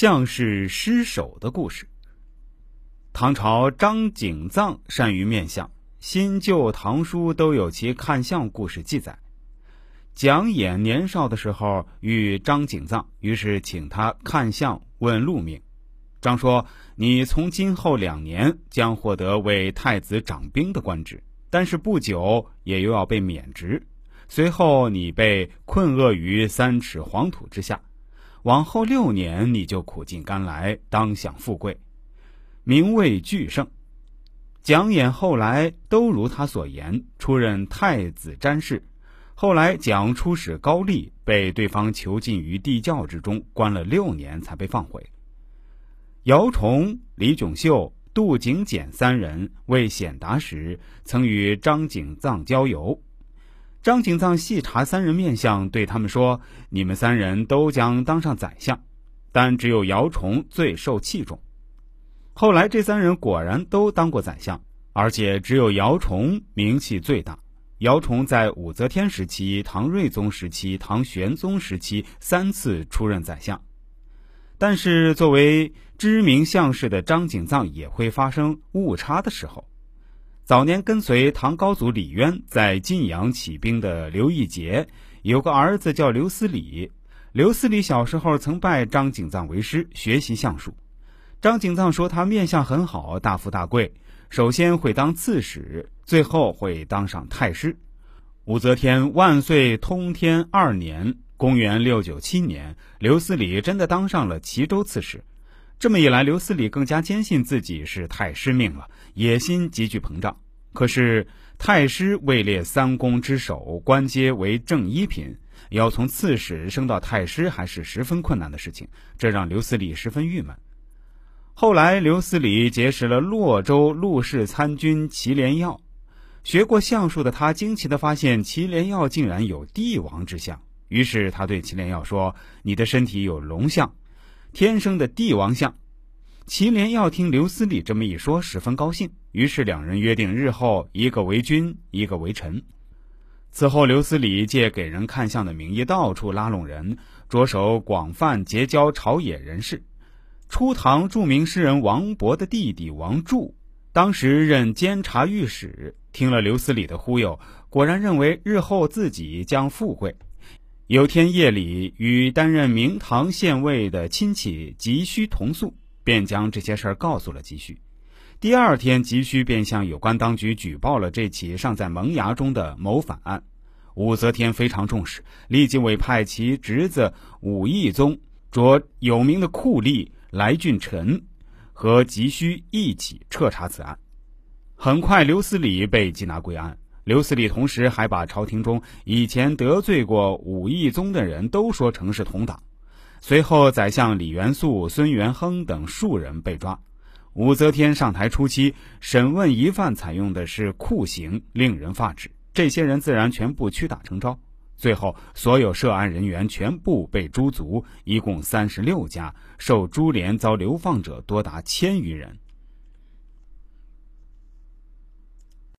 项氏失手的故事。唐朝张景藏善于面相，新旧唐书都有其看相故事记载。蒋衍年少的时候遇张景藏，于是请他看相问路命。张说：“你从今后两年将获得为太子掌兵的官职，但是不久也又要被免职。随后你被困厄于三尺黄土之下。”往后六年，你就苦尽甘来，当享富贵，名位俱盛。蒋衍后来都如他所言，出任太子詹事。后来蒋出使高丽，被对方囚禁于地窖之中，关了六年才被放回。姚崇、李炯秀、杜景简三人为显达时，曾与张景藏交游。张景藏细查三人面相，对他们说：“你们三人都将当上宰相，但只有姚崇最受器重。”后来这三人果然都当过宰相，而且只有姚崇名气最大。姚崇在武则天时期、唐睿宗时期、唐玄宗时期三次出任宰相。但是作为知名相士的张景藏也会发生误差的时候。早年跟随唐高祖李渊在晋阳起兵的刘义节，有个儿子叫刘思礼。刘思礼小时候曾拜张景藏为师，学习相术。张景藏说他面相很好，大富大贵，首先会当刺史，最后会当上太师。武则天万岁通天二年（公元六九七年），刘思礼真的当上了齐州刺史。这么一来，刘思礼更加坚信自己是太师命了，野心急剧膨胀。可是太师位列三公之首，官阶为正一品，要从刺史升到太师还是十分困难的事情，这让刘思礼十分郁闷。后来，刘思礼结识了洛州陆氏参军祁连耀，学过相术的他惊奇地发现祁连耀竟然有帝王之相，于是他对祁连耀说：“你的身体有龙相。”天生的帝王相，祁连要听刘思礼这么一说，十分高兴。于是两人约定，日后一个为君，一个为臣。此后，刘思礼借给人看相的名义，到处拉拢人，着手广泛结交朝野人士。初唐著名诗人王勃的弟弟王柱，当时任监察御史，听了刘思礼的忽悠，果然认为日后自己将富贵。有天夜里，与担任明堂县尉的亲戚急需同宿，便将这些事儿告诉了急需。第二天，急需便向有关当局举报了这起尚在萌芽中的谋反案。武则天非常重视，立即委派其侄子武义宗着有名的酷吏来俊臣和急需一起彻查此案。很快，刘思礼被缉拿归案。刘思礼同时还把朝廷中以前得罪过武义宗的人都说成是同党。随后，宰相李元素、孙元亨等数人被抓。武则天上台初期，审问疑犯采用的是酷刑，令人发指。这些人自然全部屈打成招。最后，所有涉案人员全部被诛族，一共三十六家，受株连遭流放者多达千余人。